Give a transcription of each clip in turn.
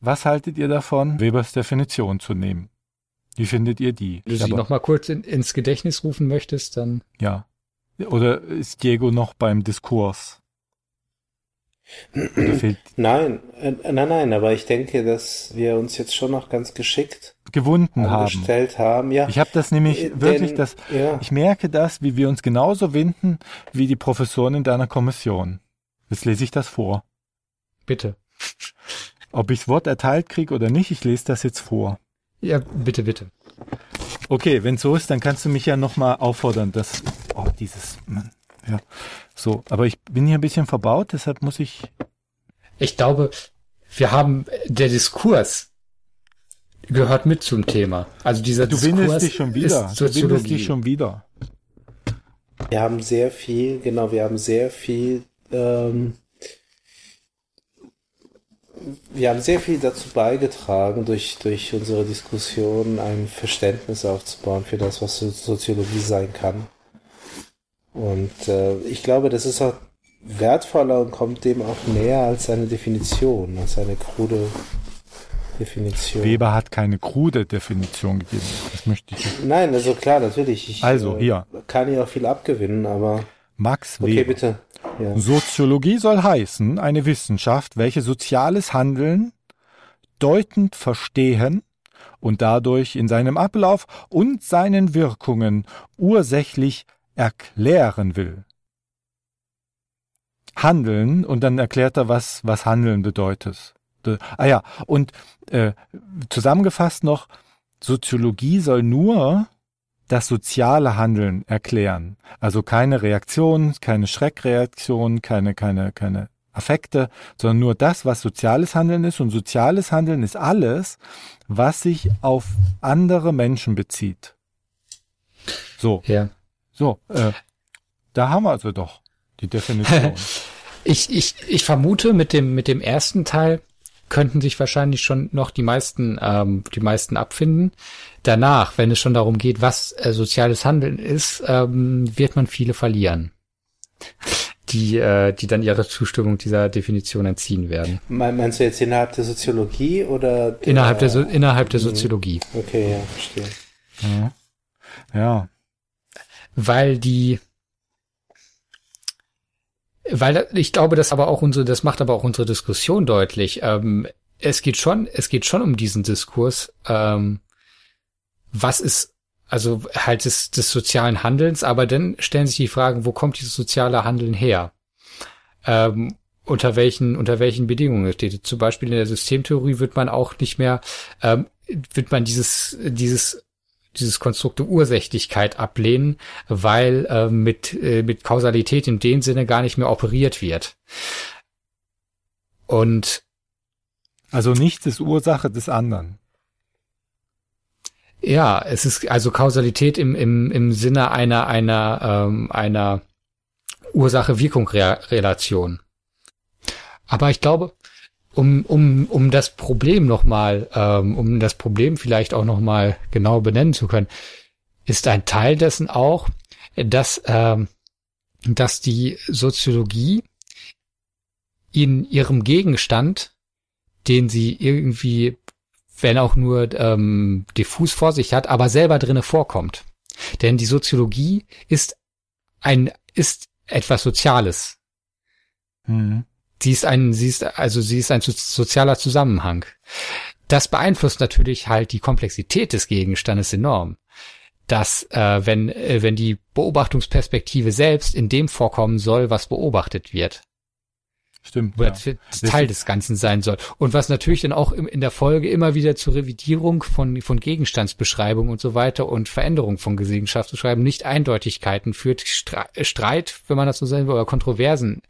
Was haltet ihr davon, Webers Definition zu nehmen? Wie findet ihr die? Wenn du sie Aber- noch mal kurz in, ins Gedächtnis rufen möchtest, dann Ja. Oder ist Diego noch beim Diskurs? Nein, äh, nein, nein, aber ich denke, dass wir uns jetzt schon noch ganz geschickt gewunden haben? haben. Ja, Ich habe das nämlich Äh, wirklich, denn- das, ja. ich merke das, wie wir uns genauso winden wie die Professoren in deiner Kommission. Jetzt lese ich das vor. bitte. Ob ich das Wort erteilt kriege oder nicht, ich lese das jetzt vor. Ja, bitte, bitte. Okay, wenn so ist, dann kannst du mich ja nochmal auffordern, dass, oh, dieses, Mann, ja, so, aber ich bin hier ein bisschen verbaut, deshalb muss ich, Ich glaube, wir haben der Diskurs gehört mit zum Thema. Also dieser du Diskurs windest dich schon wieder, ist du Soziologie. dich schon wieder. Wir haben sehr viel, genau, wir haben sehr viel, ähm, wir haben sehr viel dazu beigetragen, durch, durch unsere Diskussion ein Verständnis aufzubauen für das, was So- Soziologie sein kann. Und äh, ich glaube, das ist auch wertvoller und kommt dem auch näher als eine Definition, als eine krude Definition. Weber hat keine krude Definition gegeben, das möchte ich. Nein, also klar, natürlich. Ich, Also, äh, hier. Kann ich auch viel abgewinnen, aber Max okay, Weber. bitte. Soziologie soll heißen, eine Wissenschaft, welche soziales Handeln deutend verstehen und dadurch in seinem Ablauf und seinen Wirkungen ursächlich erklären will. Handeln und dann erklärt er, was, was Handeln bedeutet. De- Ah ja, und äh, zusammengefasst noch, Soziologie soll nur das soziale Handeln erklären. Also keine Reaktion, keine Schreckreaktion, keine, keine, keine Affekte, sondern nur das, was soziales Handeln ist. Und soziales Handeln ist alles, was sich auf andere Menschen bezieht. So, Ja. so, äh, da haben wir also doch die Definition. Ich, ich, ich vermute, mit dem, mit dem ersten Teil könnten sich wahrscheinlich schon noch die meisten, ähm, die meisten abfinden. Danach, wenn es schon darum geht, was äh, soziales Handeln ist, ähm, wird man viele verlieren, die, äh, die dann ihre Zustimmung dieser Definition entziehen werden. Me- Meinst du jetzt innerhalb der Soziologie oder der, Innerhalb der, so innerhalb Mhm. der Soziologie. Okay, ja, verstehe. ja. ja, weil die weil ich glaube, das aber auch unsere, das macht aber auch unsere Diskussion deutlich. Ähm, es geht schon, es geht schon um diesen Diskurs. Ähm, was ist also halt des, des sozialen Handelns, aber dann stellen sich die Fragen, wo kommt dieses soziale Handeln her? Ähm, unter welchen unter welchen Bedingungen steht. Zum Beispiel in der Systemtheorie wird man auch nicht mehr ähm, wird man dieses dieses dieses Konstrukt der Ursächlichkeit ablehnen, weil äh, mit, äh, mit Kausalität in dem Sinne gar nicht mehr operiert wird. Und also nichts ist Ursache des anderen. ja, es ist also Kausalität im, im, im Sinne einer, einer, ähm, einer Ursache-Wirkung-Relation. Aber ich glaube, um, um, um das Problem nochmal, ähm, um das Problem vielleicht auch nochmal genau benennen zu können, ist ein Teil dessen auch, dass, ähm, dass die Soziologie in ihrem Gegenstand, den sie irgendwie, wenn auch nur ähm, diffus vor sich hat, aber selber drinne vorkommt. Denn die Soziologie ist ein, ist etwas Soziales. Mhm. Sie ist ein, sie ist, also sie ist ein so- sozialer Zusammenhang. Das beeinflusst natürlich halt die Komplexität des Gegenstandes enorm. Dass, äh, wenn, äh, wenn die Beobachtungsperspektive selbst in dem vorkommen soll, was beobachtet wird, Stimmt. oder Ja. Teil des Ganzen sein soll. Und was natürlich dann auch in der Folge immer wieder zur Revidierung von, von Gegenstandsbeschreibung und so weiter und Veränderung von Gegenstandsbeschreibung nicht Eindeutigkeiten führt, Stre Streit, wenn man das so sagen will, oder Kontroversen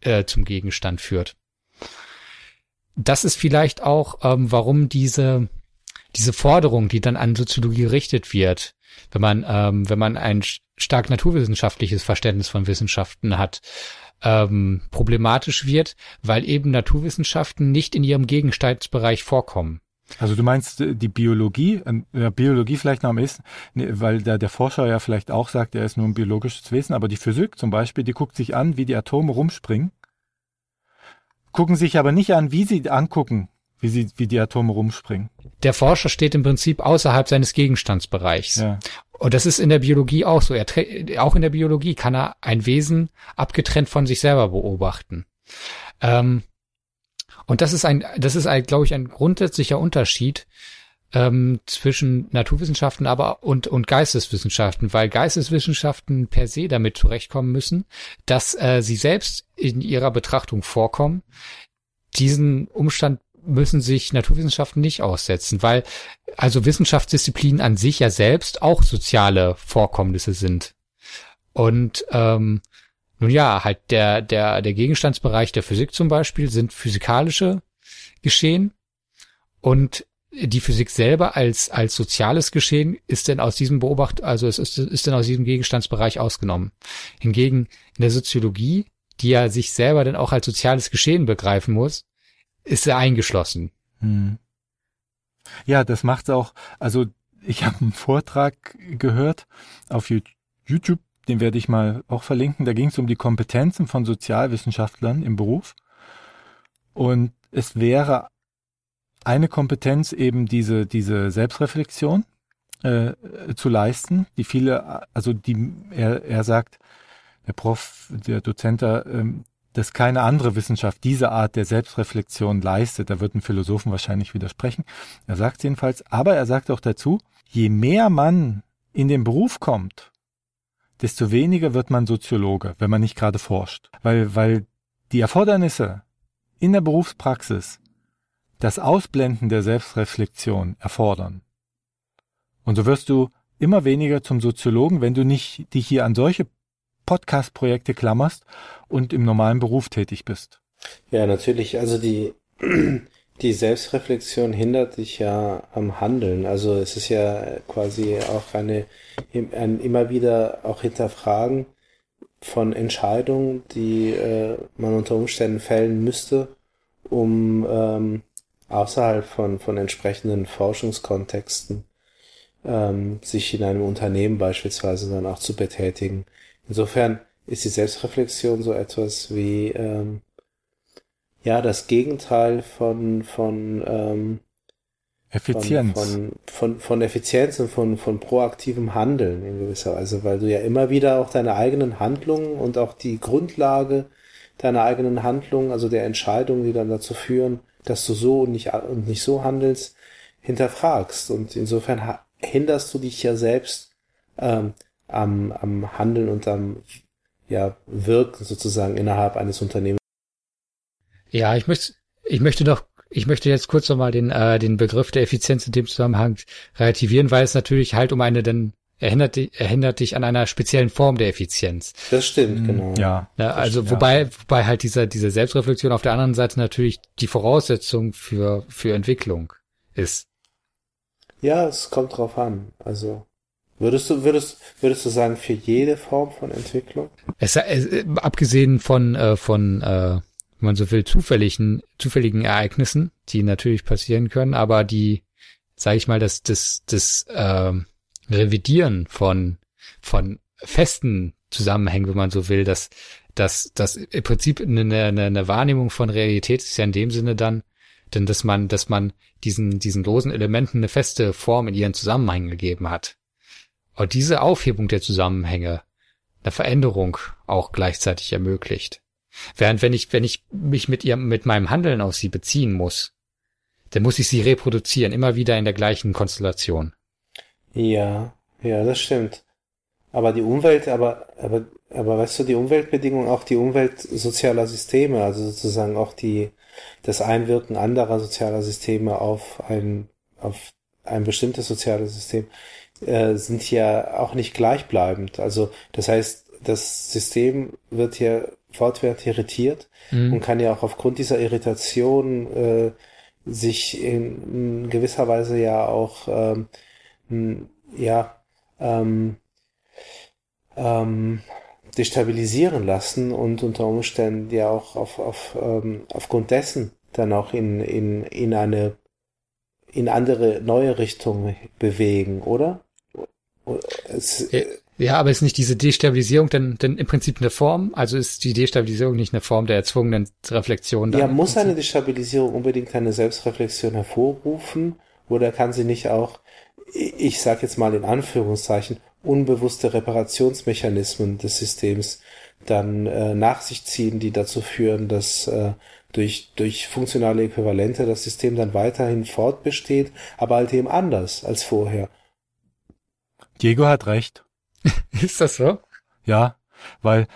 äh, zum Gegenstand führt. das ist vielleicht auch, ähm, warum diese, diese Forderung, die dann an Soziologie gerichtet wird, wenn man, ähm, wenn man ein stark naturwissenschaftliches Verständnis von Wissenschaften hat, ähm, problematisch wird, weil eben Naturwissenschaften nicht in ihrem Gegenstandsbereich vorkommen. Also du meinst äh, die Biologie, äh, Biologie vielleicht noch am ehesten, ne, weil da der Forscher ja vielleicht auch sagt, er ist nur ein biologisches Wesen, aber die Physik zum Beispiel, die guckt sich an, wie die Atome rumspringen, gucken sich aber nicht an, wie sie angucken, wie sie, wie die Atome rumspringen. Der Forscher steht im Prinzip außerhalb seines Gegenstandsbereichs. Ja. Und das ist in der Biologie auch so. Er, auch in der Biologie kann er ein Wesen abgetrennt von sich selber beobachten. Ähm, und das ist ein, das ist, ein, glaube ich, ein grundsätzlicher Unterschied ähm, zwischen Naturwissenschaften aber und, und Geisteswissenschaften, weil Geisteswissenschaften per se damit zurechtkommen müssen, dass äh, sie selbst in ihrer Betrachtung vorkommen. Diesen Umstand müssen sich Naturwissenschaften nicht aussetzen, weil also Wissenschaftsdisziplinen an sich ja selbst auch soziale Vorkommnisse sind. Und ähm, nun ja, halt der, der, der Gegenstandsbereich der Physik zum Beispiel sind physikalische Geschehen und die Physik selber als, als soziales Geschehen ist denn aus diesem Beobacht, also es ist, ist denn aus diesem Gegenstandsbereich ausgenommen. Hingegen in der Soziologie, die ja sich selber dann auch als soziales Geschehen begreifen muss, ist er eingeschlossen. Hm. Ja, das macht's auch, also ich habe einen Vortrag gehört auf YouTube den werde ich mal auch verlinken. Da ging es um die Kompetenzen von Sozialwissenschaftlern im Beruf. Und es wäre eine Kompetenz eben diese, diese Selbstreflexion äh, zu leisten, die viele, also die, er, er sagt, der Prof, der Dozent da, ähm, dass keine andere Wissenschaft diese Art der Selbstreflexion leistet. Da würden Philosophen wahrscheinlich widersprechen. Er sagt jedenfalls, aber er sagt auch dazu, je mehr man in den Beruf kommt desto weniger wird man Soziologe, wenn man nicht gerade forscht. Weil, weil die Erfordernisse in der Berufspraxis das Ausblenden der Selbstreflexion erfordern. Und so wirst du immer weniger zum Soziologen, wenn du nicht dich hier an solche Podcast-Projekte klammerst und im normalen Beruf tätig bist. Ja, natürlich. Also die, die Selbstreflexion hindert dich ja am Handeln. Also es ist ja quasi auch eine, ein immer wieder auch hinterfragen von Entscheidungen, die äh, man unter Umständen fällen müsste, um ähm, außerhalb von, von entsprechenden Forschungskontexten ähm, sich in einem Unternehmen beispielsweise dann auch zu betätigen. Insofern ist die Selbstreflexion so etwas wie ähm, ja das Gegenteil von von ähm, Effizienz. Von, von, von, von Effizienz und von, von proaktivem Handeln in gewisser Weise, weil du ja immer wieder auch deine eigenen Handlungen und auch die Grundlage deiner eigenen Handlungen, also der Entscheidungen, die dann dazu führen, dass du so und nicht, und nicht so handelst, hinterfragst. Und insofern hinderst du dich ja selbst ähm, am, am Handeln und am ja, Wirken sozusagen innerhalb eines Unternehmens. Ja, ich möchte, ich möchte doch, ich möchte jetzt kurz nochmal den, äh, den Begriff der Effizienz in dem Zusammenhang relativieren, weil es natürlich halt um eine denn erinnert, erinnert dich an einer speziellen Form der Effizienz. Das stimmt, mhm. genau. Ja. ja also stimmt, wobei, ja. wobei halt diese, diese Selbstreflexion auf der anderen Seite natürlich die Voraussetzung für, für Entwicklung ist. Ja, es kommt drauf an. Also, würdest du, würdest, würdest du sagen, für jede Form von Entwicklung? Es, äh, abgesehen von, äh, von, äh, wenn man so will, zufälligen, zufälligen Ereignissen, die natürlich passieren können, aber die, sage ich mal, das, das, das äh, Revidieren von, von festen Zusammenhängen, wenn man so will, dass dass das im Prinzip eine, eine, eine Wahrnehmung von Realität ist ja in dem Sinne dann, denn dass man, dass man diesen, diesen losen Elementen eine feste Form in ihren Zusammenhängen gegeben hat. Und diese Aufhebung der Zusammenhänge, eine Veränderung auch gleichzeitig ermöglicht. Während wenn ich, wenn ich mich mit ihr, mit meinem Handeln auf sie beziehen muss, dann muss ich sie reproduzieren, immer wieder in der gleichen Konstellation. Ja, ja, das stimmt. Aber die Umwelt, aber, aber, aber weißt du, die Umweltbedingungen, auch die Umwelt sozialer Systeme, also sozusagen auch die, das Einwirken anderer sozialer Systeme auf ein, auf ein bestimmtes soziales System, äh, sind ja auch nicht gleichbleibend. Also, das heißt, das System wird ja fortwährend irritiert Mhm. und kann ja auch aufgrund dieser Irritation äh, sich in, in gewisser Weise ja auch ähm, ja ähm, ähm, destabilisieren lassen und unter Umständen ja auch auf, auf, ähm, aufgrund dessen dann auch in, in, in eine in andere neue Richtungen bewegen, oder? Es, Ja. Ja, aber ist nicht diese Destabilisierung denn, denn im Prinzip eine Form? Also ist die Destabilisierung nicht eine Form der erzwungenen Reflexion? ja, muss eine Destabilisierung unbedingt eine Selbstreflexion hervorrufen oder kann sie nicht auch, ich sage jetzt mal in Anführungszeichen, unbewusste Reparationsmechanismen des Systems dann äh, nach sich ziehen, die dazu führen, dass äh, durch, durch funktionale Äquivalente das System dann weiterhin fortbesteht, aber halt eben anders als vorher. Diego hat recht. Ist das so? Ja, weil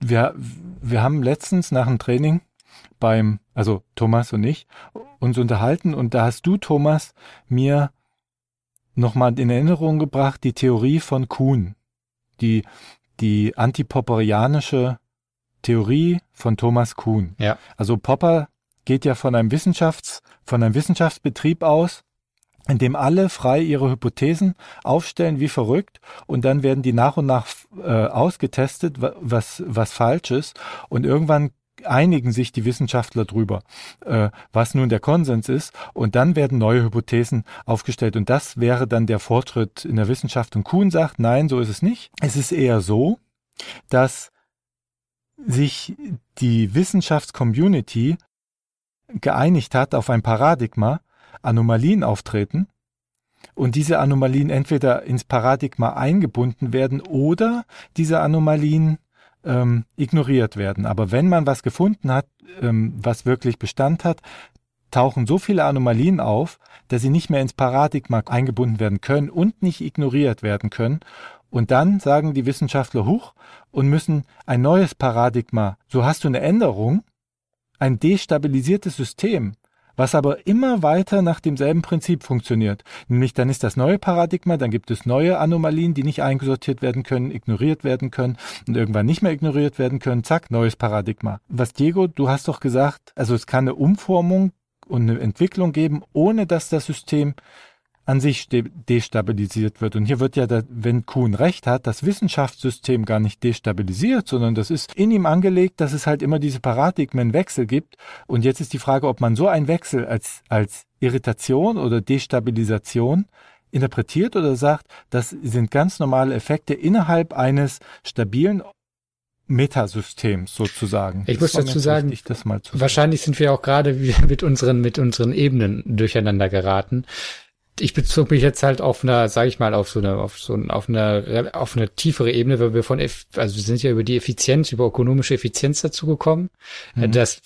wir, wir haben letztens nach dem Training beim, also Thomas und ich, uns unterhalten und da hast du, Thomas, mir nochmal in Erinnerung gebracht die Theorie von Kuhn, die, die antipopperianische Theorie von Thomas Kuhn. Ja. Also Popper geht ja von einem Wissenschafts, von einem Wissenschaftsbetrieb aus, in dem alle frei ihre Hypothesen aufstellen wie verrückt und dann werden die nach und nach äh, ausgetestet, wa- was, was falsch ist und irgendwann einigen sich die Wissenschaftler drüber, äh, was nun der Konsens ist. Und dann werden neue Hypothesen aufgestellt. Und das wäre dann der Fortschritt in der Wissenschaft. Und Kuhn sagt, nein, so ist es nicht. Es ist eher so, dass sich die Wissenschaftscommunity geeinigt hat auf ein Paradigma, Anomalien auftreten. Und diese Anomalien entweder ins Paradigma eingebunden werden oder diese Anomalien ähm, ignoriert werden. Aber wenn man was gefunden hat, ähm, was wirklich Bestand hat, tauchen so viele Anomalien auf, dass sie nicht mehr ins Paradigma eingebunden werden können und nicht ignoriert werden können. Und dann sagen die Wissenschaftler hoch und müssen ein neues Paradigma, so hast du eine Änderung, ein destabilisiertes System, was aber immer weiter nach demselben Prinzip funktioniert. Nämlich dann ist das neue Paradigma, dann gibt es neue Anomalien, die nicht eingesortiert werden können, ignoriert werden können und irgendwann nicht mehr ignoriert werden können. Zack, neues Paradigma. Was Diego, du hast doch gesagt, also es kann eine Umformung und eine Entwicklung geben, ohne dass das System an sich destabilisiert wird. Und hier wird ja, wenn Kuhn recht hat, das Wissenschaftssystem gar nicht destabilisiert, sondern das ist in ihm angelegt, dass es halt immer diese Paradigmenwechsel gibt. Und jetzt ist die Frage, ob man so einen Wechsel als, als Irritation oder Destabilisation interpretiert oder sagt, das sind ganz normale Effekte innerhalb eines stabilen Metasystems sozusagen. Ich muss Das dazu sagen, wichtig, Wahrscheinlich sind wir auch gerade mit unseren, mit unseren Ebenen durcheinander geraten. Ich bezog mich jetzt halt auf einer, sage ich mal, auf so eine, auf so eine, auf eine, auf eine tiefere Ebene, weil wir von, also wir sind ja über die Effizienz, über ökonomische Effizienz dazu gekommen. Mhm. Das,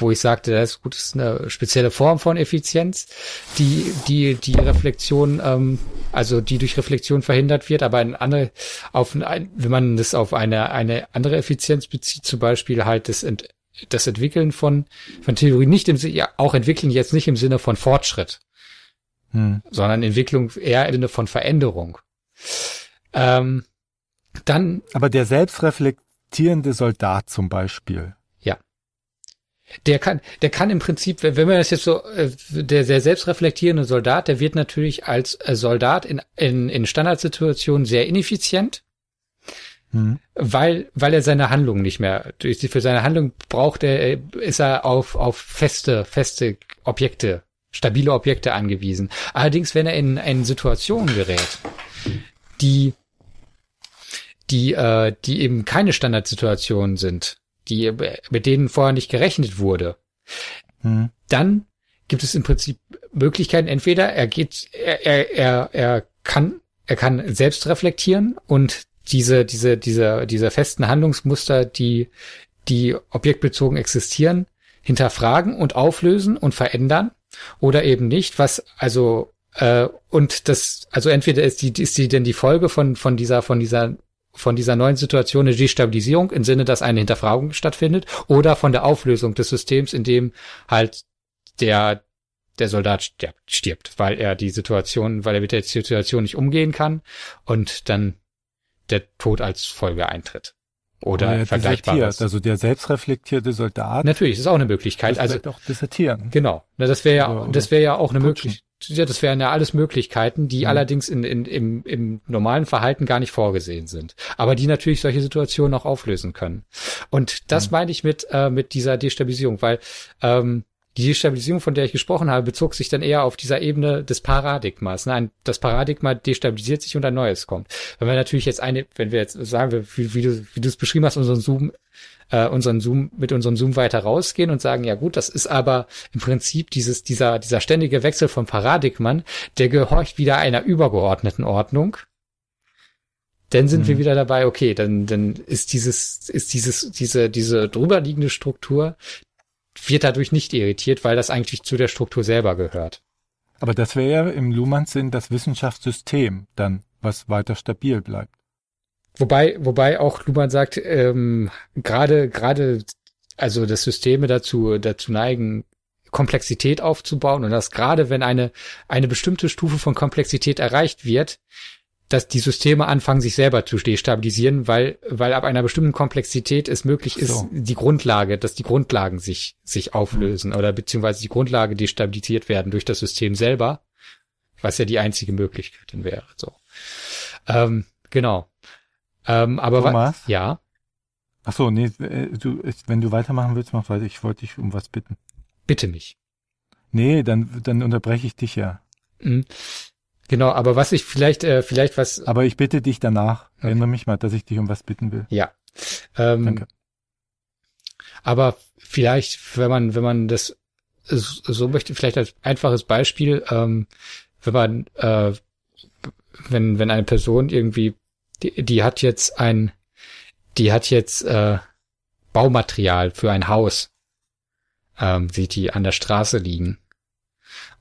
wo ich sagte, das ist gut, das ist eine spezielle Form von Effizienz, die, die, die Reflexion, ähm, also die durch Reflexion verhindert wird, aber ein andere, auf ein, wenn man das auf eine, eine andere Effizienz bezieht, zum Beispiel halt das, Ent, das Entwickeln von, von Theorien nicht im Sinne, ja, auch entwickeln jetzt nicht im Sinne von Fortschritt, Hm. sondern Entwicklung eher im Sinne von Veränderung. Ähm, dann, Aber der selbstreflektierende Soldat zum Beispiel. der kann, der kann im Prinzip, wenn man das jetzt so, äh, der, der selbstreflektierende Soldat, der wird natürlich als äh, Soldat in, in, in Standardsituationen sehr ineffizient, Hm. weil, weil er seine Handlung nicht mehr, für seine Handlung braucht er, äh, ist er auf, auf feste, feste Objekte, stabile Objekte angewiesen. Allerdings, wenn er in, in Situationen gerät, die, die, äh, die eben keine Standardsituationen sind, die, mit denen vorher nicht gerechnet wurde, Hm. dann gibt es im Prinzip Möglichkeiten. Entweder er geht, er, er, er, er kann, er kann selbst reflektieren und diese, diese, diese, diese festen Handlungsmuster, die, die objektbezogen existieren, hinterfragen und auflösen und verändern oder eben nicht, was also äh, und das also entweder ist die ist die denn die Folge von von dieser von dieser von dieser neuen Situation eine Destabilisierung im Sinne, dass eine Hinterfragung stattfindet oder von der Auflösung des Systems, in dem halt der der Soldat stirbt, stirbt, weil er die Situation, weil er mit der Situation nicht umgehen kann und dann der Tod als Folge eintritt. Oder, oder vergleichbares. Also der selbstreflektierte Soldat. Natürlich, das ist auch eine Möglichkeit. Also auch desertieren. Genau. Das wäre ja, oder, das wäre ja auch eine Möglichkeit. Ja, das wären ja alles Möglichkeiten, die mhm. allerdings in, in, im, im normalen Verhalten gar nicht vorgesehen sind. Aber die natürlich solche Situationen auch auflösen können. Und das mhm. meine ich mit, äh, mit dieser Destabilisierung, weil ähm, die Destabilisierung, von der ich gesprochen habe, bezog sich dann eher auf dieser Ebene des Paradigmas. Ne? Das Paradigma destabilisiert sich und ein neues kommt. Wenn wir natürlich jetzt eine, wenn wir jetzt sagen, wir, wie, wie du wie du es beschrieben hast, unseren Zoom äh, unseren Zoom, mit unserem Zoom weiter rausgehen und sagen, ja gut, das ist aber im Prinzip dieses, dieser, dieser ständige Wechsel von Paradigmen, der gehorcht wieder einer übergeordneten Ordnung. Dann sind mhm. wir wieder dabei, okay, dann, dann ist dieses, ist dieses, diese, diese drüberliegende Struktur, wird dadurch nicht irritiert, weil das eigentlich zu der Struktur selber gehört. Aber das wäre ja im Luhmanns Sinn das Wissenschaftssystem dann, was weiter stabil bleibt. Wobei, wobei auch Luhmann sagt, ähm, gerade, gerade, also dass Systeme dazu, dazu neigen, Komplexität aufzubauen und dass gerade wenn eine, eine bestimmte Stufe von Komplexität erreicht wird, dass die Systeme anfangen, sich selber zu destabilisieren, weil, weil ab einer bestimmten Komplexität es möglich ist, so. die Grundlage, dass die Grundlagen sich, sich auflösen oder beziehungsweise die Grundlage destabilisiert werden durch das System selber, was ja die einzige Möglichkeit dann wäre, so. Ähm, genau. Ähm, aber Thomas? ja. Ach so, nee, äh, du, wenn du weitermachen willst, mach weiter. Ich wollte dich um was bitten. Bitte mich. Nee, dann, dann unterbreche ich dich ja. Mhm. Genau, aber was ich vielleicht, äh, vielleicht was. Aber ich bitte dich danach. Okay. Erinnere mich mal, dass ich dich um was bitten will. Ja. Ähm, Danke. Aber vielleicht, wenn man, wenn man das so möchte, vielleicht als einfaches Beispiel, ähm, wenn man, äh, wenn, wenn eine Person irgendwie die, die hat jetzt ein, die hat jetzt äh, Baumaterial für ein Haus, ähm, sieht die an der Straße liegen.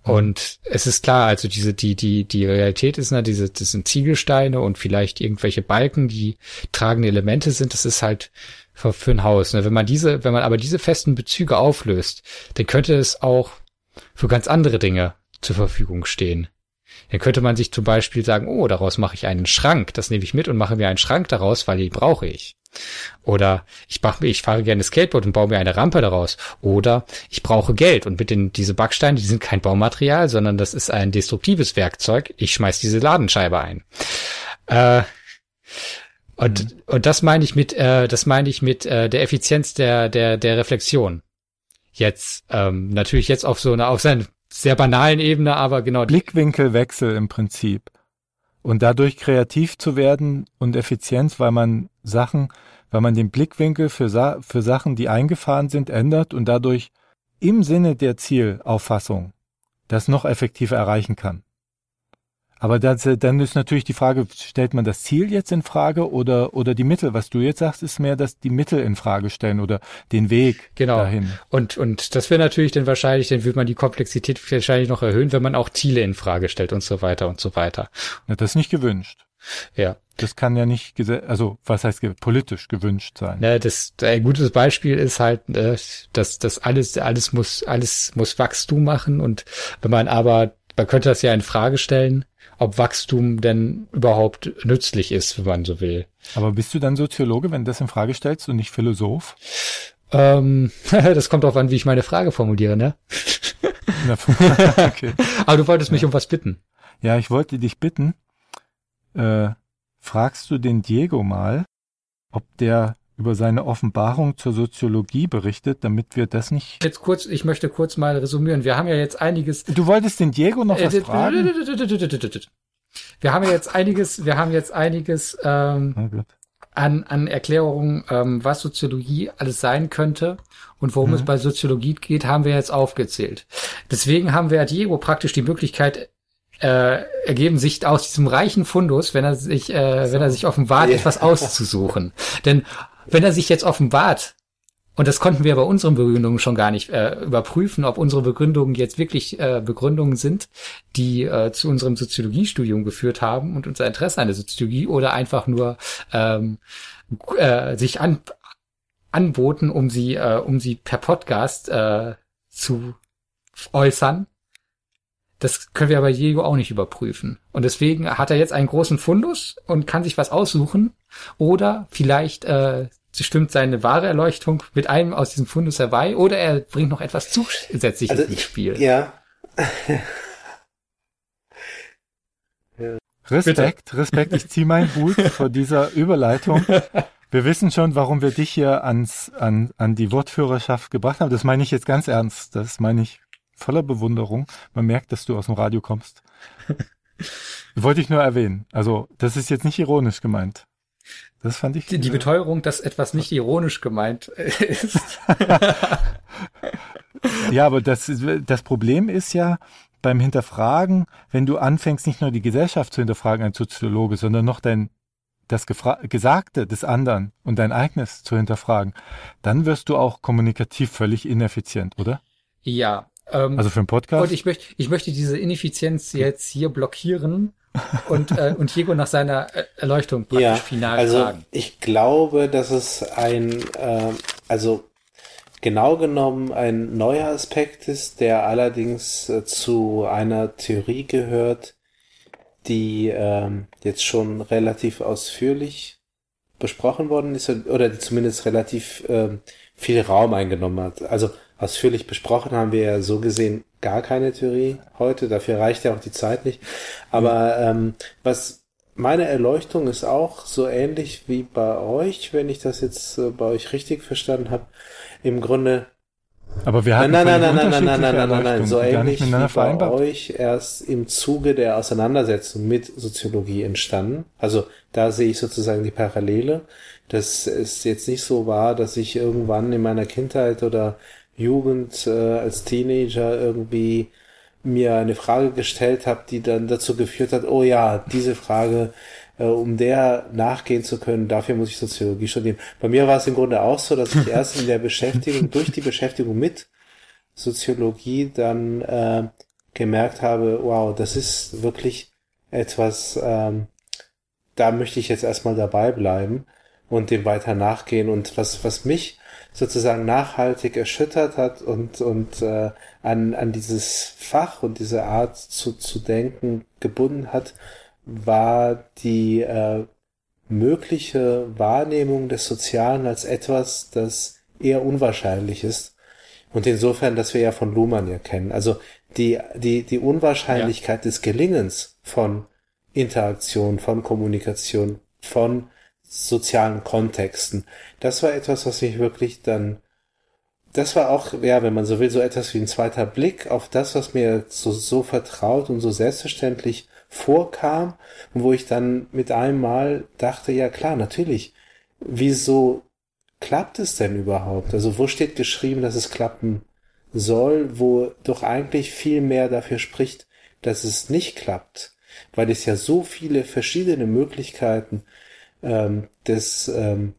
Mhm. Und es ist klar, also diese, die, die, die Realität ist, ne, diese, das sind Ziegelsteine und vielleicht irgendwelche Balken, die tragende Elemente sind. Das ist halt für, für ein Haus. Ne? Wenn man diese, wenn man aber diese festen Bezüge auflöst, dann könnte es auch für ganz andere Dinge zur Verfügung stehen. Dann könnte man sich zum Beispiel sagen, oh, daraus mache ich einen Schrank, das nehme ich mit und mache mir einen Schrank daraus, weil den brauche ich. Oder ich, mache, ich fahre gerne Skateboard und baue mir eine Rampe daraus. Oder ich brauche Geld und mit den, diese Backsteine, die sind kein Baumaterial, sondern das ist ein destruktives Werkzeug. Ich schmeiß diese Ladenscheibe ein. Äh, und, mhm. und das meine ich mit, äh, das meine ich mit äh, der Effizienz der, der, der Reflexion. Jetzt, ähm, natürlich jetzt auf so eine, auf seine sehr banalen Ebene, aber genau. Blickwinkelwechsel im Prinzip. Und dadurch kreativ zu werden und effizient, weil man Sachen, weil man den Blickwinkel für, Sa für Sachen, die eingefahren sind, ändert und dadurch im Sinne der Zielauffassung das noch effektiver erreichen kann. Aber das, dann ist natürlich die Frage, stellt man das Ziel jetzt in Frage oder, oder die Mittel? Was du jetzt sagst, ist mehr, dass die Mittel in Frage stellen oder den Weg genau. dahin. Und, und das wäre natürlich dann wahrscheinlich, dann würde man die Komplexität wahrscheinlich noch erhöhen, wenn man auch Ziele in Frage stellt und so weiter und so weiter. Ja, das ist nicht gewünscht. Ja. Das kann ja nicht, also was heißt politisch gewünscht sein. Ja, das ein gutes Beispiel ist halt, äh, dass das alles, alles muss, alles muss Wachstum machen und wenn man aber, man könnte das ja in Frage stellen, ob Wachstum denn überhaupt nützlich ist, wenn man so will. Aber bist du dann Soziologe, wenn du das in Frage stellst und nicht Philosoph? Ähm, das kommt darauf an, wie ich meine Frage formuliere, ne? okay. Aber du wolltest mich ja. um was bitten. Ja, ich wollte dich bitten, äh, fragst du den Diego mal, ob der über seine Offenbarung zur Soziologie berichtet, damit wir das nicht. Jetzt kurz, ich möchte kurz mal resümieren. Wir haben ja jetzt einiges. Du wolltest den Diego noch was fragen? Wir haben ja jetzt einiges, wir haben jetzt einiges ähm, an, an Erklärungen, ähm, was Soziologie alles sein könnte und worum mhm. es bei Soziologie geht, haben wir jetzt aufgezählt. Deswegen haben wir Diego praktisch die Möglichkeit äh, ergeben, sich aus diesem reichen Fundus, wenn er sich, äh, so. wenn er sich offenbart, yeah. etwas auszusuchen. Denn wenn er sich jetzt offenbart, und das konnten wir bei unseren Begründungen schon gar nicht äh, überprüfen, ob unsere Begründungen jetzt wirklich äh, Begründungen sind, die äh, zu unserem Soziologiestudium geführt haben und unser Interesse an der Soziologie oder einfach nur ähm, äh, sich an, anboten, um sie, äh, um sie per Podcast äh, zu äußern. Das können wir aber Diego auch nicht überprüfen. Und deswegen hat er jetzt einen großen Fundus und kann sich was aussuchen oder vielleicht äh, stimmt seine wahre Erleuchtung mit einem aus diesem Fundus herbei oder er bringt noch etwas zusätzliches also ins Spiel. Ja. Respekt, Bitte. Respekt. Ich ziehe meinen Hut vor dieser Überleitung. Wir wissen schon, warum wir dich hier ans, an, an die Wortführerschaft gebracht haben. Das meine ich jetzt ganz ernst. Das meine ich voller Bewunderung. Man merkt, dass du aus dem Radio kommst. Wollte ich nur erwähnen. Also, das ist jetzt nicht ironisch gemeint. Das fand ich. Die, die Beteuerung, dass etwas nicht ironisch gemeint ist. ja, aber das, das Problem ist ja beim Hinterfragen, wenn du anfängst, nicht nur die Gesellschaft zu hinterfragen, ein Soziologe, sondern noch dein das Gefra Gesagte des anderen und dein eigenes zu hinterfragen, dann wirst du auch kommunikativ völlig ineffizient, oder? Ja. Ähm, also für einen Podcast. Und ich möchte, ich möchte diese Ineffizienz jetzt hier blockieren und, äh, und Diego nach seiner Erleuchtung praktisch ja, final also fragen. Ich glaube, dass es ein, äh, also genau genommen ein neuer Aspekt ist, der allerdings äh, zu einer Theorie gehört, die ähm, jetzt schon relativ ausführlich besprochen worden ist oder die zumindest relativ ähm, viel Raum eingenommen hat. Also ausführlich besprochen haben wir ja so gesehen gar keine Theorie heute, dafür reicht ja auch die Zeit nicht. Aber ähm, was meine Erleuchtung ist auch so ähnlich wie bei euch, wenn ich das jetzt äh, bei euch richtig verstanden habe. Im Grunde aber wir hatten nein, nein, nein, nein, nein, nein, nein, nein, nein, nein, so ähnlich wie bei vereinbart. euch erst im Zuge der Auseinandersetzung mit Soziologie entstanden. Also da sehe ich sozusagen die Parallele. Das ist jetzt nicht so wahr, dass ich irgendwann in meiner Kindheit oder Jugend äh, als Teenager irgendwie mir eine Frage gestellt habe, die dann dazu geführt hat, oh ja, diese Frage äh, um der nachgehen zu können, dafür muss ich Soziologie studieren. Bei mir war es im Grunde auch so, dass ich erst in der Beschäftigung, durch die Beschäftigung mit Soziologie dann äh, gemerkt habe, wow, das ist wirklich etwas, ähm, da möchte ich jetzt erstmal dabei bleiben und dem weiter nachgehen. Und was, was mich sozusagen nachhaltig erschüttert hat und, und äh, an, an dieses Fach und diese Art zu, zu denken gebunden hat, war die äh, mögliche Wahrnehmung des Sozialen als etwas, das eher unwahrscheinlich ist. Und insofern, dass wir ja von Luhmann ja kennen. Also die, die, die Unwahrscheinlichkeit ja. des Gelingens von Interaktion, von Kommunikation, von sozialen Kontexten. Das war etwas, was mich wirklich dann, das war auch, ja, wenn man so will, so etwas wie ein zweiter Blick auf das, was mir so, so vertraut und so selbstverständlich vorkam wo ich dann mit einem Mal dachte, ja klar, natürlich, wieso klappt es denn überhaupt? Also wo steht geschrieben, dass es klappen soll, wo doch eigentlich viel mehr dafür spricht, dass es nicht klappt, weil es ja so viele verschiedene Möglichkeiten ähm, des ähm,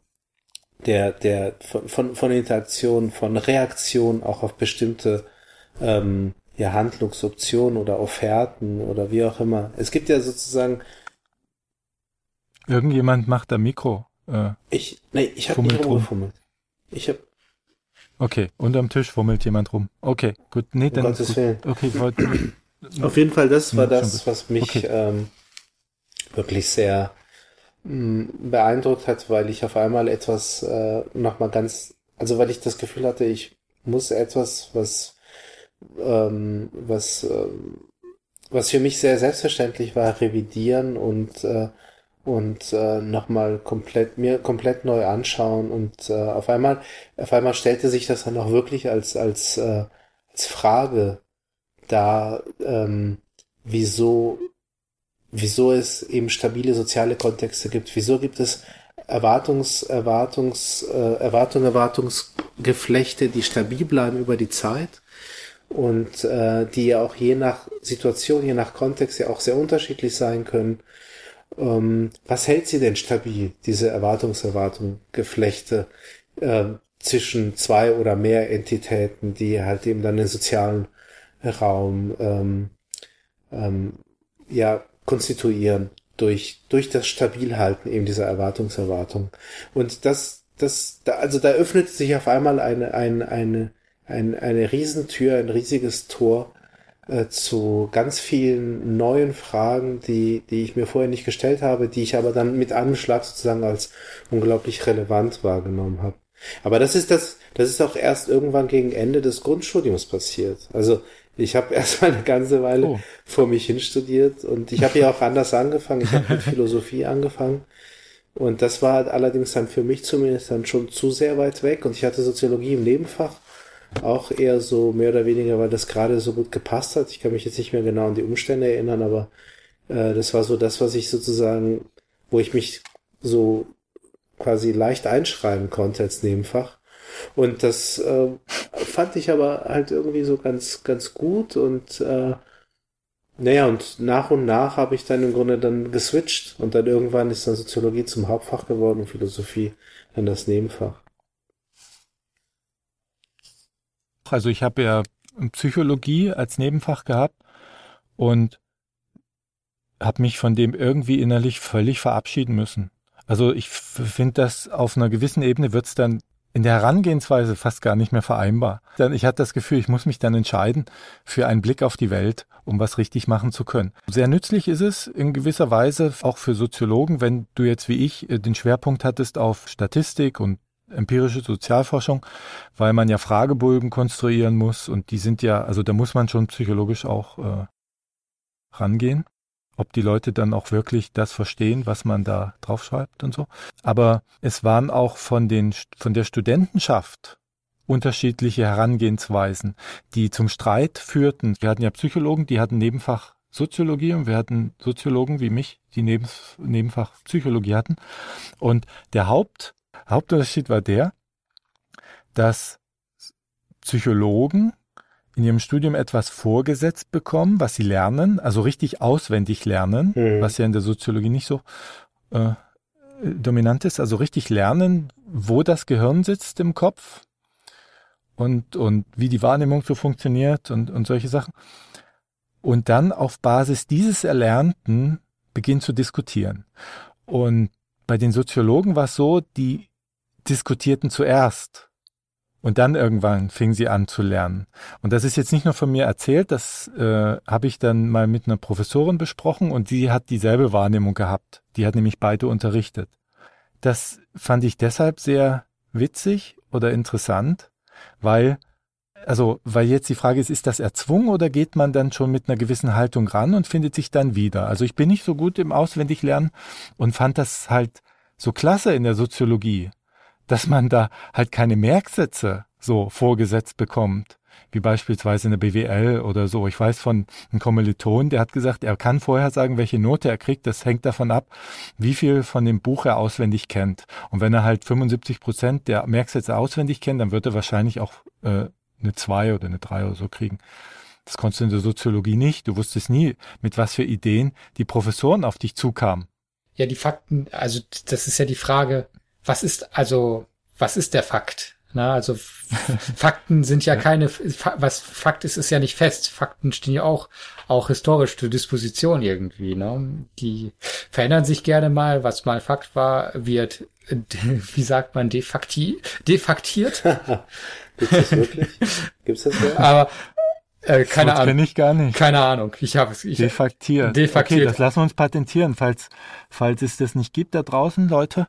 der der von, von von Interaktion, von Reaktion auch auf bestimmte ähm, ja, Handlungsoptionen oder Offerten oder wie auch immer. Es gibt ja sozusagen. Irgendjemand macht da Mikro. Äh, ich, nee, ich habe nicht rumgefummelt. Ich habe. Okay, unterm Tisch fummelt jemand rum. Okay, gut. Nee, dann. Um Gottes gut. Willen. Okay, wollte, Auf jeden Fall, das war das, was mich okay. ähm, wirklich sehr beeindruckt hat, weil ich auf einmal etwas äh, nochmal ganz, also weil ich das Gefühl hatte, ich muss etwas, was ähm, was, äh, was für mich sehr selbstverständlich war, revidieren und, äh, und äh, nochmal komplett, mir komplett neu anschauen. Und äh, auf einmal, auf einmal stellte sich das dann auch wirklich als, als, äh, als Frage da, ähm, wieso, wieso es eben stabile soziale Kontexte gibt, wieso gibt es Erwartungs, Erwartungs, äh, Erwartung, Erwartungsgeflechte, die stabil bleiben über die Zeit und äh, die ja auch je nach Situation, je nach Kontext ja auch sehr unterschiedlich sein können. Ähm, was hält sie denn stabil, diese Erwartungserwartung, Geflechte äh, zwischen zwei oder mehr Entitäten, die halt eben dann den sozialen Raum ähm, ähm, ja konstituieren durch durch das Stabilhalten eben dieser Erwartungserwartung und das das da, also da öffnet sich auf einmal eine eine eine ein, eine Riesentür, ein riesiges Tor äh, zu ganz vielen neuen Fragen, die, die ich mir vorher nicht gestellt habe, die ich aber dann mit einem Schlag sozusagen als unglaublich relevant wahrgenommen habe. Aber das ist das, das ist auch erst irgendwann gegen Ende des Grundstudiums passiert. Also ich habe erst mal eine ganze Weile oh. vor mich hin studiert und ich habe ja auch anders angefangen. Ich habe mit Philosophie angefangen und das war allerdings dann für mich zumindest dann schon zu sehr weit weg und ich hatte Soziologie im Nebenfach auch eher so mehr oder weniger, weil das gerade so gut gepasst hat. Ich kann mich jetzt nicht mehr genau an die Umstände erinnern, aber äh, das war so das, was ich sozusagen, wo ich mich so quasi leicht einschreiben konnte als Nebenfach. Und das äh, fand ich aber halt irgendwie so ganz, ganz gut und äh, naja, und nach und nach habe ich dann im Grunde dann geswitcht und dann irgendwann ist dann Soziologie zum Hauptfach geworden und Philosophie dann das Nebenfach. Also ich habe ja Psychologie als Nebenfach gehabt und habe mich von dem irgendwie innerlich völlig verabschieden müssen. Also ich finde, dass auf einer gewissen Ebene wird es dann in der Herangehensweise fast gar nicht mehr vereinbar. Dann, ich hatte das Gefühl, ich muss mich dann entscheiden für einen Blick auf die Welt, um was richtig machen zu können. Sehr nützlich ist es in gewisser Weise auch für Soziologen, wenn du jetzt wie ich äh, den Schwerpunkt hattest auf Statistik und empirische Sozialforschung, weil man ja Fragebögen konstruieren muss und die sind ja, also da muss man schon psychologisch auch äh, rangehen, ob die Leute dann auch wirklich das verstehen, was man da draufschreibt und so. Aber es waren auch von den von der Studentenschaft unterschiedliche Herangehensweisen, die zum Streit führten. Wir hatten ja Psychologen, die hatten Nebenfach Soziologie und wir hatten Soziologen wie mich, die neben, Nebenfach Psychologie hatten. Und der Haupt Hauptunterschied war der, dass Psychologen in ihrem Studium etwas vorgesetzt bekommen, was sie lernen, also richtig auswendig lernen, mhm. was ja in der Soziologie nicht so äh, dominant ist, also richtig lernen, wo das Gehirn sitzt im Kopf und, und wie die Wahrnehmung so funktioniert und, und solche Sachen. Und dann auf Basis dieses Erlernten beginnen zu diskutieren. Und bei den Soziologen war es so, die diskutierten zuerst und dann irgendwann fingen sie an zu lernen. Und das ist jetzt nicht nur von mir erzählt, das äh, habe ich dann mal mit einer Professorin besprochen und die hat dieselbe Wahrnehmung gehabt. Die hat nämlich beide unterrichtet. Das fand ich deshalb sehr witzig oder interessant, weil also, weil jetzt die Frage ist, ist das erzwungen oder geht man dann schon mit einer gewissen Haltung ran und findet sich dann wieder? Also ich bin nicht so gut im Auswendiglernen und fand das halt so klasse in der Soziologie, dass man da halt keine Merksätze so vorgesetzt bekommt, wie beispielsweise eine BWL oder so. Ich weiß von einem Kommiliton, der hat gesagt, er kann vorher sagen, welche Note er kriegt. Das hängt davon ab, wie viel von dem Buch er auswendig kennt. Und wenn er halt 75 Prozent der Merksätze auswendig kennt, dann wird er wahrscheinlich auch äh, eine 2 oder eine 3 oder so kriegen. Das konntest du in der Soziologie nicht. Du wusstest nie, mit was für Ideen die Professoren auf dich zukamen. Ja, die Fakten, also das ist ja die Frage, was ist, also, was ist der Fakt? Na, also Fakten sind ja keine, was Fakt ist, ist ja nicht fest. Fakten stehen ja auch, auch historisch zur Disposition irgendwie. Ne? Die verändern sich gerne mal. Was mal Fakt war, wird, wie sagt man, defakti defaktiert. Gibt's das wirklich? Gibt's das ja? Aber äh, keine das Ahnung. ich gar nicht. Keine Ahnung. Ich habe es. Defaktiert. Defaktiert. Okay, das lassen wir uns patentieren, falls, falls es das nicht gibt da draußen, Leute.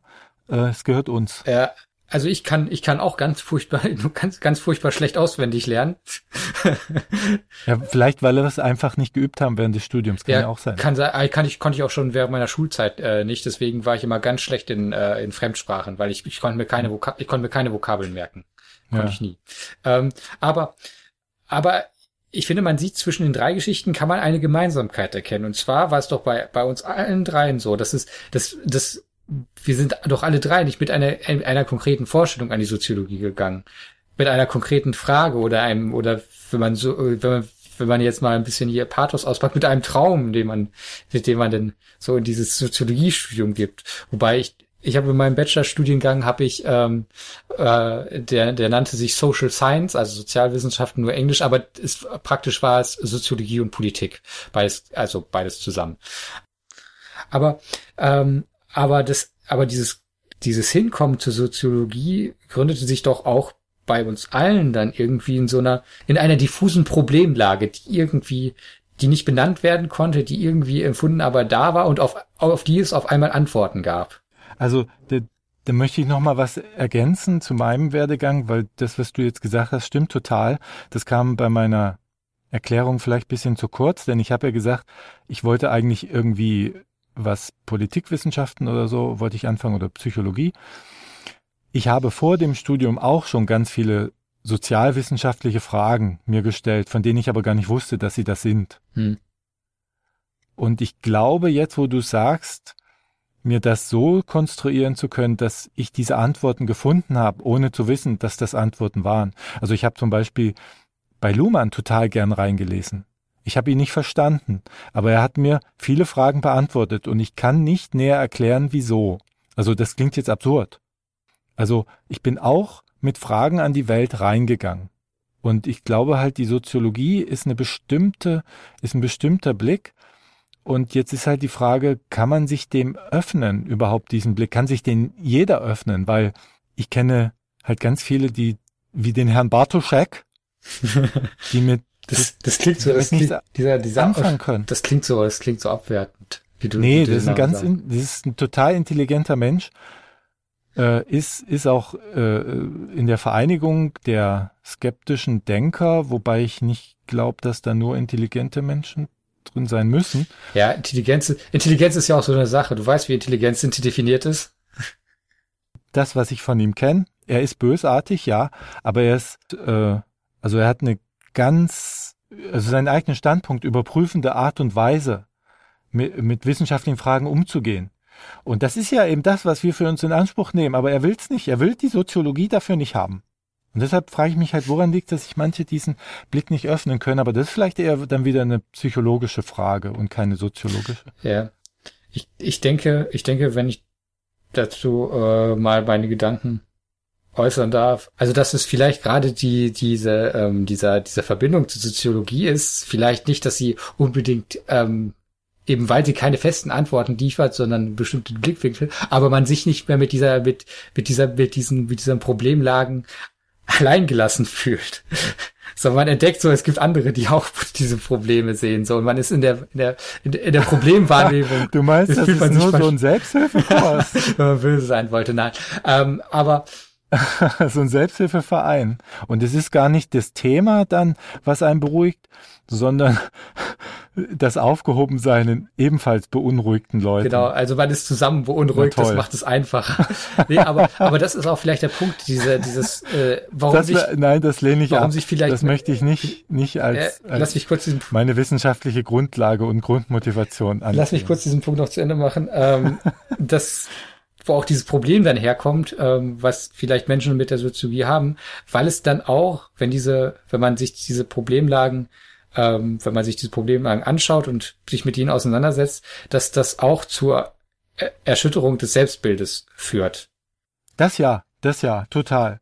Äh, es gehört uns. Ja, also ich kann, ich kann auch ganz furchtbar, ganz, ganz furchtbar schlecht auswendig lernen. ja, vielleicht, weil wir es einfach nicht geübt haben während des Studiums, kann ja, ja auch sein. Kann sein, kann ich, konnte ich auch schon während meiner Schulzeit äh, nicht, deswegen war ich immer ganz schlecht in, äh, in Fremdsprachen, weil ich, ich konnte mir keine Voka ich konnte mir keine Vokabeln merken. Konnte ja. ich nie. Ähm, aber, aber ich finde, man sieht zwischen den drei Geschichten kann man eine Gemeinsamkeit erkennen. Und zwar war es doch bei, bei uns allen dreien so, dass es, dass, dass wir sind doch alle drei nicht mit einer, einer konkreten Vorstellung an die Soziologie gegangen. Mit einer konkreten Frage oder einem, oder wenn man so, wenn man, wenn man jetzt mal ein bisschen hier Pathos auspackt, mit einem Traum, den man, mit dem man denn so in dieses Soziologiestudium gibt. Wobei ich, ich habe in meinem Bachelorstudiengang habe ich, ähm, äh, der, der nannte sich Social Science, also Sozialwissenschaften nur Englisch, aber es, praktisch war es Soziologie und Politik, beides, also beides zusammen. Aber ähm, aber das, aber dieses, dieses Hinkommen zur Soziologie gründete sich doch auch bei uns allen dann irgendwie in so einer, in einer diffusen Problemlage, die irgendwie, die nicht benannt werden konnte, die irgendwie empfunden aber da war und auf, auf die es auf einmal Antworten gab. Also, da, da möchte ich noch mal was ergänzen zu meinem Werdegang, weil das, was du jetzt gesagt hast, stimmt total. Das kam bei meiner Erklärung vielleicht bisschen zu kurz, denn ich habe ja gesagt, ich wollte eigentlich irgendwie was Politikwissenschaften oder so, wollte ich anfangen oder Psychologie. Ich habe vor dem Studium auch schon ganz viele sozialwissenschaftliche Fragen mir gestellt, von denen ich aber gar nicht wusste, dass sie das sind. Hm. Und ich glaube jetzt, wo du sagst, mir das so konstruieren zu können, dass ich diese Antworten gefunden habe, ohne zu wissen, dass das Antworten waren. Also ich habe zum Beispiel bei Luhmann total gern reingelesen. Ich habe ihn nicht verstanden, aber er hat mir viele Fragen beantwortet und ich kann nicht näher erklären, wieso. Also das klingt jetzt absurd. Also ich bin auch mit Fragen an die Welt reingegangen. Und ich glaube halt, die Soziologie ist eine bestimmte, ist ein bestimmter Blick. Und jetzt ist halt die Frage, kann man sich dem öffnen, überhaupt diesen Blick? Kann sich den jeder öffnen? Weil ich kenne halt ganz viele, die, wie den Herrn Bartoschek, die mit das, das klingt so, das klingt, dieser, dieser anfangen können. Das klingt so, das klingt so abwertend. Wie du, nee, wie du das ist ein ganz, in, das ist ein total intelligenter Mensch. Äh, ist, ist auch äh, in der Vereinigung der skeptischen Denker, wobei ich nicht glaube, dass da nur intelligente Menschen drin sein müssen. Ja, Intelligenz, Intelligenz ist ja auch so eine Sache. Du weißt, wie Intelligenz definiert ist? Das, was ich von ihm kenne, er ist bösartig, ja, aber er ist, äh, also er hat eine ganz, also seinen eigenen Standpunkt überprüfende Art und Weise, mit, mit wissenschaftlichen Fragen umzugehen. Und das ist ja eben das, was wir für uns in Anspruch nehmen. Aber er will es nicht. Er will die Soziologie dafür nicht haben. Und deshalb frage ich mich halt, woran liegt, dass sich manche diesen Blick nicht öffnen können. Aber das ist vielleicht eher dann wieder eine psychologische Frage und keine soziologische. Ja. Ich, ich denke, ich denke, wenn ich dazu äh, mal meine Gedanken äußern darf. Also dass es vielleicht gerade die diese ähm, dieser dieser Verbindung zur Soziologie ist, vielleicht nicht, dass sie unbedingt ähm, eben weil sie keine festen Antworten liefert, sondern bestimmte Blickwinkel, aber man sich nicht mehr mit dieser mit mit dieser mit diesen mit diesen Problemlagen alleingelassen fühlt. So, man entdeckt so, es gibt andere, die auch diese Probleme sehen. So, und man ist in der, in der, in der Problemwahrnehmung. du meinst, das ist nur so ein Selbsthilfekurs? wenn man böse sein wollte, nein. Ähm, aber so ein Selbsthilfeverein. Und es ist gar nicht das Thema dann, was einen beruhigt, sondern das Aufgehobensein in ebenfalls beunruhigten Leuten. Genau, also man ist zusammen beunruhigt, das macht es einfacher. nee, aber, aber das ist auch vielleicht der Punkt, diese, dieses, äh, warum das, sich, nein, das lehne ich warum ab. sich vielleicht, das möchte ich nicht, nicht als, äh, lass mich kurz diesen, meine wissenschaftliche Grundlage und Grundmotivation an. Lass mich kurz diesen Punkt noch zu Ende machen. Ähm, das, wo auch dieses Problem dann herkommt, ähm, was vielleicht Menschen mit der Soziologie haben, weil es dann auch, wenn diese, wenn man sich diese Problemlagen, ähm, wenn man sich diese Problemlagen anschaut und sich mit ihnen auseinandersetzt, dass das auch zur Erschütterung des Selbstbildes führt. Das ja, das ja, total.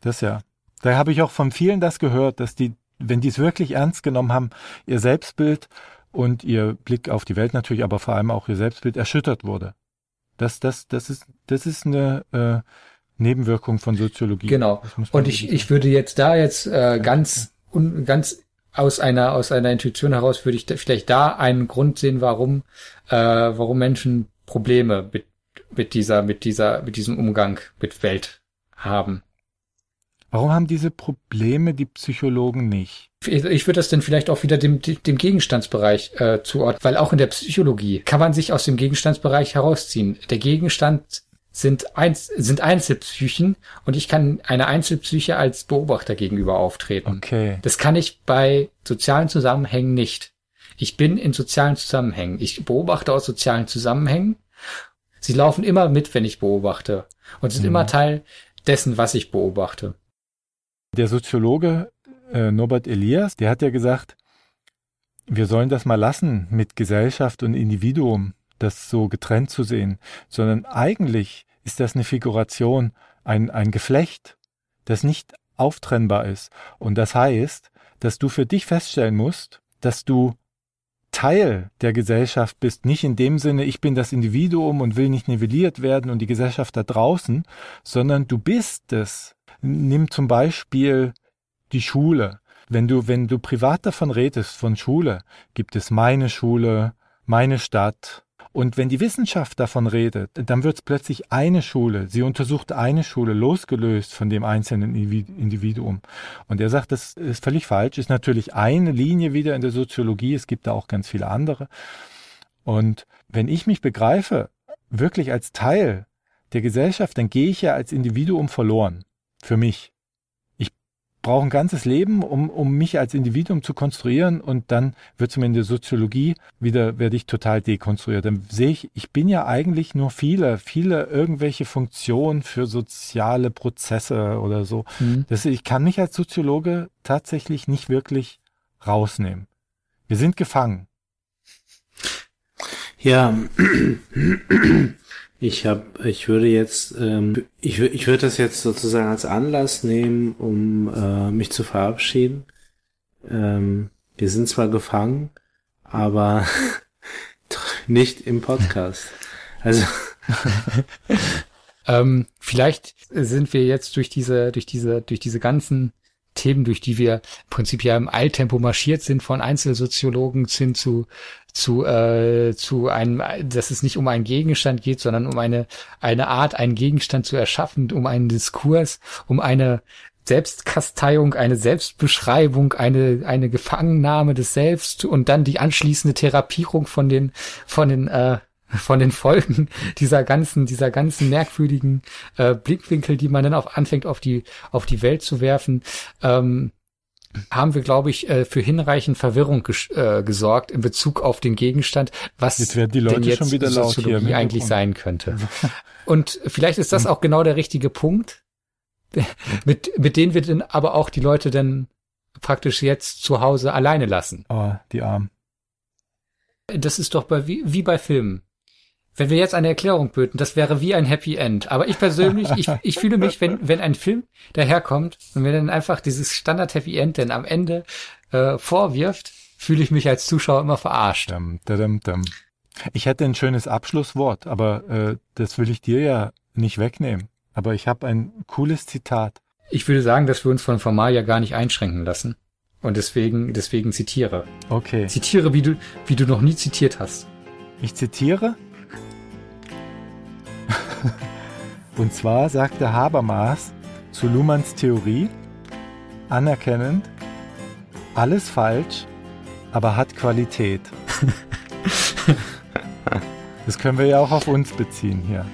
Das ja. Da habe ich auch von vielen das gehört, dass die, wenn die es wirklich ernst genommen haben, ihr Selbstbild und ihr Blick auf die Welt natürlich, aber vor allem auch ihr Selbstbild erschüttert wurde. Das, das, das ist, das ist eine äh, Nebenwirkung von Soziologie. Genau. Und ich, ich würde jetzt da jetzt äh, ganz, un, ganz aus einer aus einer Intuition heraus würde ich da, vielleicht da einen Grund sehen, warum äh, warum Menschen Probleme mit mit dieser mit dieser mit diesem Umgang mit Welt haben. Warum haben diese Probleme die Psychologen nicht? Ich würde das dann vielleicht auch wieder dem, dem Gegenstandsbereich äh, zuordnen, weil auch in der Psychologie kann man sich aus dem Gegenstandsbereich herausziehen. Der Gegenstand sind, Einz sind Einzelpsychen und ich kann einer Einzelpsyche als Beobachter gegenüber auftreten. Okay. Das kann ich bei sozialen Zusammenhängen nicht. Ich bin in sozialen Zusammenhängen. Ich beobachte aus sozialen Zusammenhängen. Sie laufen immer mit, wenn ich beobachte und sind mhm. immer Teil dessen, was ich beobachte. Der Soziologe äh, Norbert Elias, der hat ja gesagt, wir sollen das mal lassen mit Gesellschaft und Individuum, das so getrennt zu sehen, sondern eigentlich ist das eine Figuration, ein, ein Geflecht, das nicht auftrennbar ist. Und das heißt, dass du für dich feststellen musst, dass du Teil der Gesellschaft bist, nicht in dem Sinne, ich bin das Individuum und will nicht nivelliert werden und die Gesellschaft da draußen, sondern du bist es nimm zum Beispiel die Schule. Wenn du, wenn du privat davon redest, von Schule, gibt es meine Schule, meine Stadt. Und wenn die Wissenschaft davon redet, dann wird es plötzlich eine Schule. Sie untersucht eine Schule, losgelöst von dem einzelnen Individuum. Und er sagt, das ist völlig falsch, ist natürlich eine Linie wieder in der Soziologie, es gibt da auch ganz viele andere. Und wenn ich mich begreife, wirklich als Teil der Gesellschaft, dann gehe ich ja als Individuum verloren. Für mich brauche ein ganzes Leben, um, um mich als Individuum zu konstruieren und dann wird es mir in der Soziologie wieder, werde ich total dekonstruiert. Dann sehe ich, ich bin ja eigentlich nur viele, viele irgendwelche Funktionen für soziale Prozesse oder so. Mhm. Das, ich kann mich als Soziologe tatsächlich nicht wirklich rausnehmen. Wir sind gefangen. Ja, ich hab, ich würde jetzt, ähm, ich, ich würde das jetzt sozusagen als Anlass nehmen, um äh, mich zu verabschieden. Ähm, wir sind zwar gefangen, aber nicht im Podcast. Also ähm, vielleicht sind wir jetzt durch diese, durch diese, durch diese ganzen Themen, durch die wir im Prinzip ja im Eiltempo marschiert sind, von Einzelsoziologen hin zu zu äh, zu einem, dass es nicht um einen Gegenstand geht, sondern um eine eine Art, einen Gegenstand zu erschaffen, um einen Diskurs, um eine Selbstkasteiung, eine Selbstbeschreibung, eine eine Gefangennahme des Selbst und dann die anschließende Therapierung von den von den äh, von den Folgen dieser ganzen, dieser ganzen merkwürdigen äh, Blickwinkel, die man dann auch anfängt auf die, auf die Welt zu werfen, ähm, haben wir, glaube ich, äh, für hinreichend Verwirrung ges äh, gesorgt in Bezug auf den Gegenstand, was jetzt werden die Leute denn jetzt schon wieder laut Soziologie hier eigentlich sein könnte. Und vielleicht ist das auch genau der richtige Punkt, mit, mit denen wir dann aber auch die Leute dann praktisch jetzt zu Hause alleine lassen. Oh, die Armen. Das ist doch bei, wie, wie bei Filmen. Wenn wir jetzt eine Erklärung böten, das wäre wie ein Happy End. Aber ich persönlich, ich, ich fühle mich, wenn, wenn ein Film daherkommt und mir dann einfach dieses Standard Happy End denn am Ende äh, vorwirft, fühle ich mich als Zuschauer immer verarscht. Dum, dum, dum. Ich hätte ein schönes Abschlusswort, aber äh, das will ich dir ja nicht wegnehmen. Aber ich habe ein cooles Zitat. Ich würde sagen, dass wir uns von Formal ja gar nicht einschränken lassen. Und deswegen, deswegen zitiere. Okay. Zitiere, wie du, wie du noch nie zitiert hast. Ich zitiere? Und zwar sagte Habermas zu Luhmanns Theorie, anerkennend, alles falsch, aber hat Qualität. das können wir ja auch auf uns beziehen hier.